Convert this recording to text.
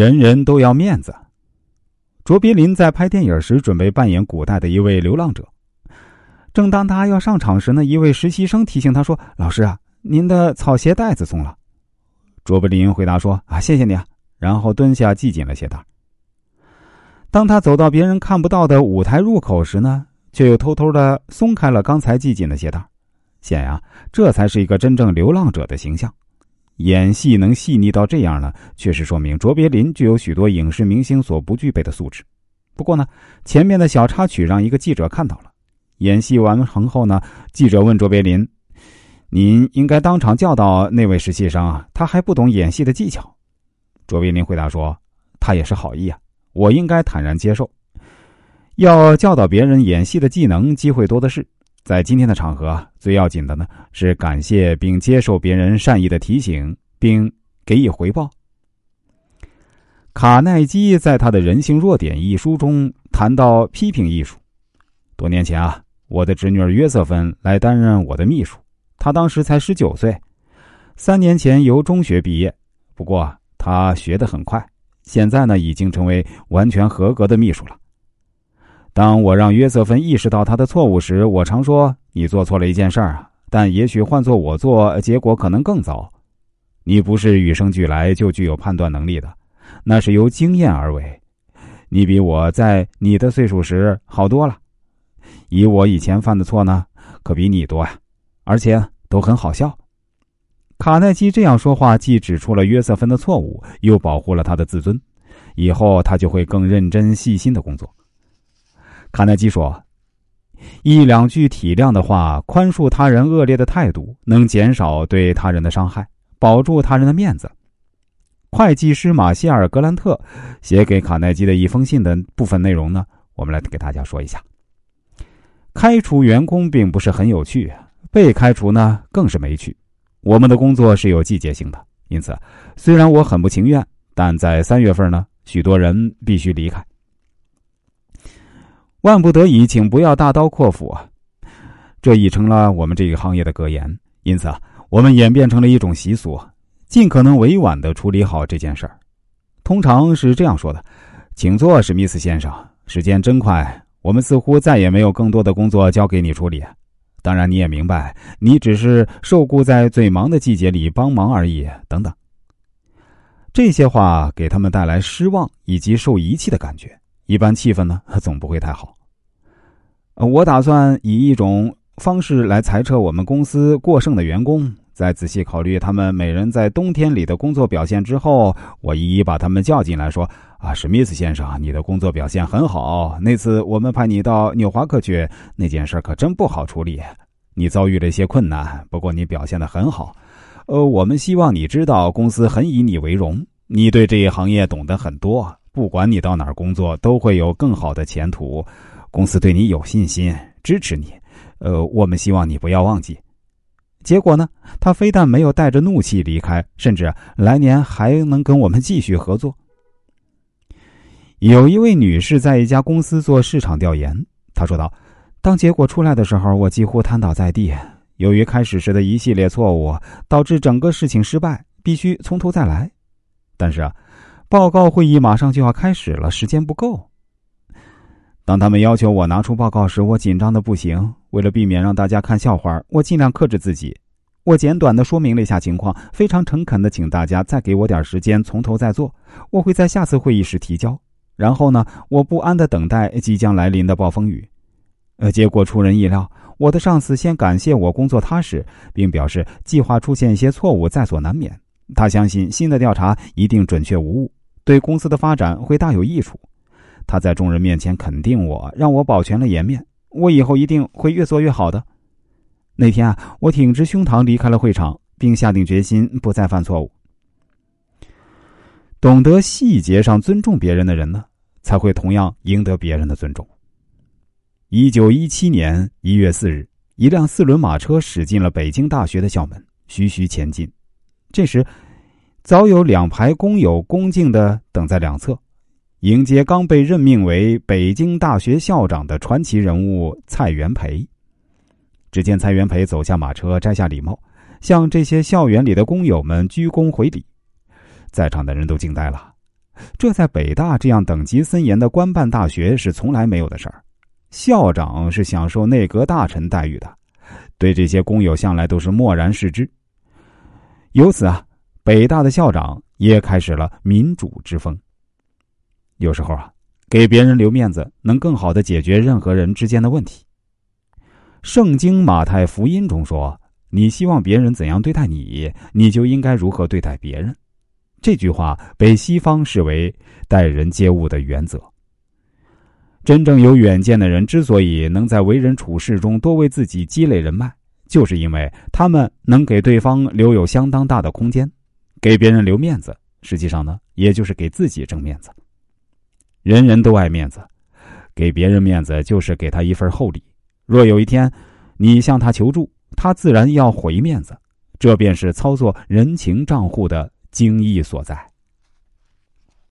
人人都要面子。卓别林在拍电影时准备扮演古代的一位流浪者，正当他要上场时呢，一位实习生提醒他说：“老师啊，您的草鞋带子松了。”卓别林回答说：“啊，谢谢你啊。”然后蹲下系紧了鞋带。当他走到别人看不到的舞台入口时呢，却又偷偷的松开了刚才系紧的鞋带。显然，这才是一个真正流浪者的形象。演戏能细腻到这样呢，确实说明卓别林具有许多影视明星所不具备的素质。不过呢，前面的小插曲让一个记者看到了。演戏完成后呢，记者问卓别林：“您应该当场教导那位实习生啊，他还不懂演戏的技巧。”卓别林回答说：“他也是好意啊，我应该坦然接受。要教导别人演戏的技能，机会多的是。”在今天的场合，最要紧的呢是感谢并接受别人善意的提醒，并给予回报。卡耐基在他的《人性弱点》一书中谈到批评艺术。多年前啊，我的侄女约瑟芬来担任我的秘书，她当时才十九岁，三年前由中学毕业，不过她学得很快，现在呢已经成为完全合格的秘书了。当我让约瑟芬意识到他的错误时，我常说：“你做错了一件事儿啊，但也许换做我做，结果可能更糟。你不是与生俱来就具有判断能力的，那是由经验而为。你比我在你的岁数时好多了。以我以前犯的错呢，可比你多呀，而且都很好笑。”卡耐基这样说话，既指出了约瑟芬的错误，又保护了他的自尊。以后他就会更认真细心的工作。卡耐基说：“一两句体谅的话，宽恕他人恶劣的态度，能减少对他人的伤害，保住他人的面子。”会计师马歇尔·格兰特写给卡耐基的一封信的部分内容呢，我们来给大家说一下。开除员工并不是很有趣，被开除呢更是没趣。我们的工作是有季节性的，因此，虽然我很不情愿，但在三月份呢，许多人必须离开。万不得已，请不要大刀阔斧啊！这已成了我们这个行业的格言。因此啊，我们演变成了一种习俗，尽可能委婉的处理好这件事儿。通常是这样说的：“请坐，史密斯先生。时间真快，我们似乎再也没有更多的工作交给你处理。当然，你也明白，你只是受雇在最忙的季节里帮忙而已。”等等，这些话给他们带来失望以及受遗弃的感觉。一般气氛呢，总不会太好。我打算以一种方式来裁撤我们公司过剩的员工，在仔细考虑他们每人在冬天里的工作表现之后，我一一把他们叫进来，说：“啊，史密斯先生，你的工作表现很好。那次我们派你到纽华克去，那件事可真不好处理。你遭遇了一些困难，不过你表现的很好。呃，我们希望你知道，公司很以你为荣，你对这一行业懂得很多。”不管你到哪儿工作，都会有更好的前途。公司对你有信心，支持你。呃，我们希望你不要忘记。结果呢？他非但没有带着怒气离开，甚至来年还能跟我们继续合作。有一位女士在一家公司做市场调研，她说道：“当结果出来的时候，我几乎瘫倒在地。由于开始时的一系列错误，导致整个事情失败，必须从头再来。但是啊。”报告会议马上就要开始了，时间不够。当他们要求我拿出报告时，我紧张的不行。为了避免让大家看笑话，我尽量克制自己。我简短的说明了一下情况，非常诚恳的请大家再给我点时间，从头再做。我会在下次会议时提交。然后呢，我不安的等待即将来临的暴风雨。呃，结果出人意料，我的上司先感谢我工作踏实，并表示计划出现一些错误在所难免。他相信新的调查一定准确无误。对公司的发展会大有益处，他在众人面前肯定我，让我保全了颜面。我以后一定会越做越好的。那天啊，我挺直胸膛离开了会场，并下定决心不再犯错误。懂得细节上尊重别人的人呢，才会同样赢得别人的尊重。一九一七年一月四日，一辆四轮马车驶进了北京大学的校门，徐徐前进。这时。早有两排工友恭敬的等在两侧，迎接刚被任命为北京大学校长的传奇人物蔡元培。只见蔡元培走下马车，摘下礼帽，向这些校园里的工友们鞠躬回礼。在场的人都惊呆了。这在北大这样等级森严的官办大学是从来没有的事儿。校长是享受内阁大臣待遇的，对这些工友向来都是漠然视之。由此啊，北大的校长也开始了民主之风。有时候啊，给别人留面子，能更好的解决任何人之间的问题。圣经马太福音中说：“你希望别人怎样对待你，你就应该如何对待别人。”这句话被西方视为待人接物的原则。真正有远见的人之所以能在为人处事中多为自己积累人脉，就是因为他们能给对方留有相当大的空间，给别人留面子。实际上呢，也就是给自己挣面子。人人都爱面子，给别人面子就是给他一份厚礼。若有一天你向他求助，他自然要回面子，这便是操作人情账户的精义所在。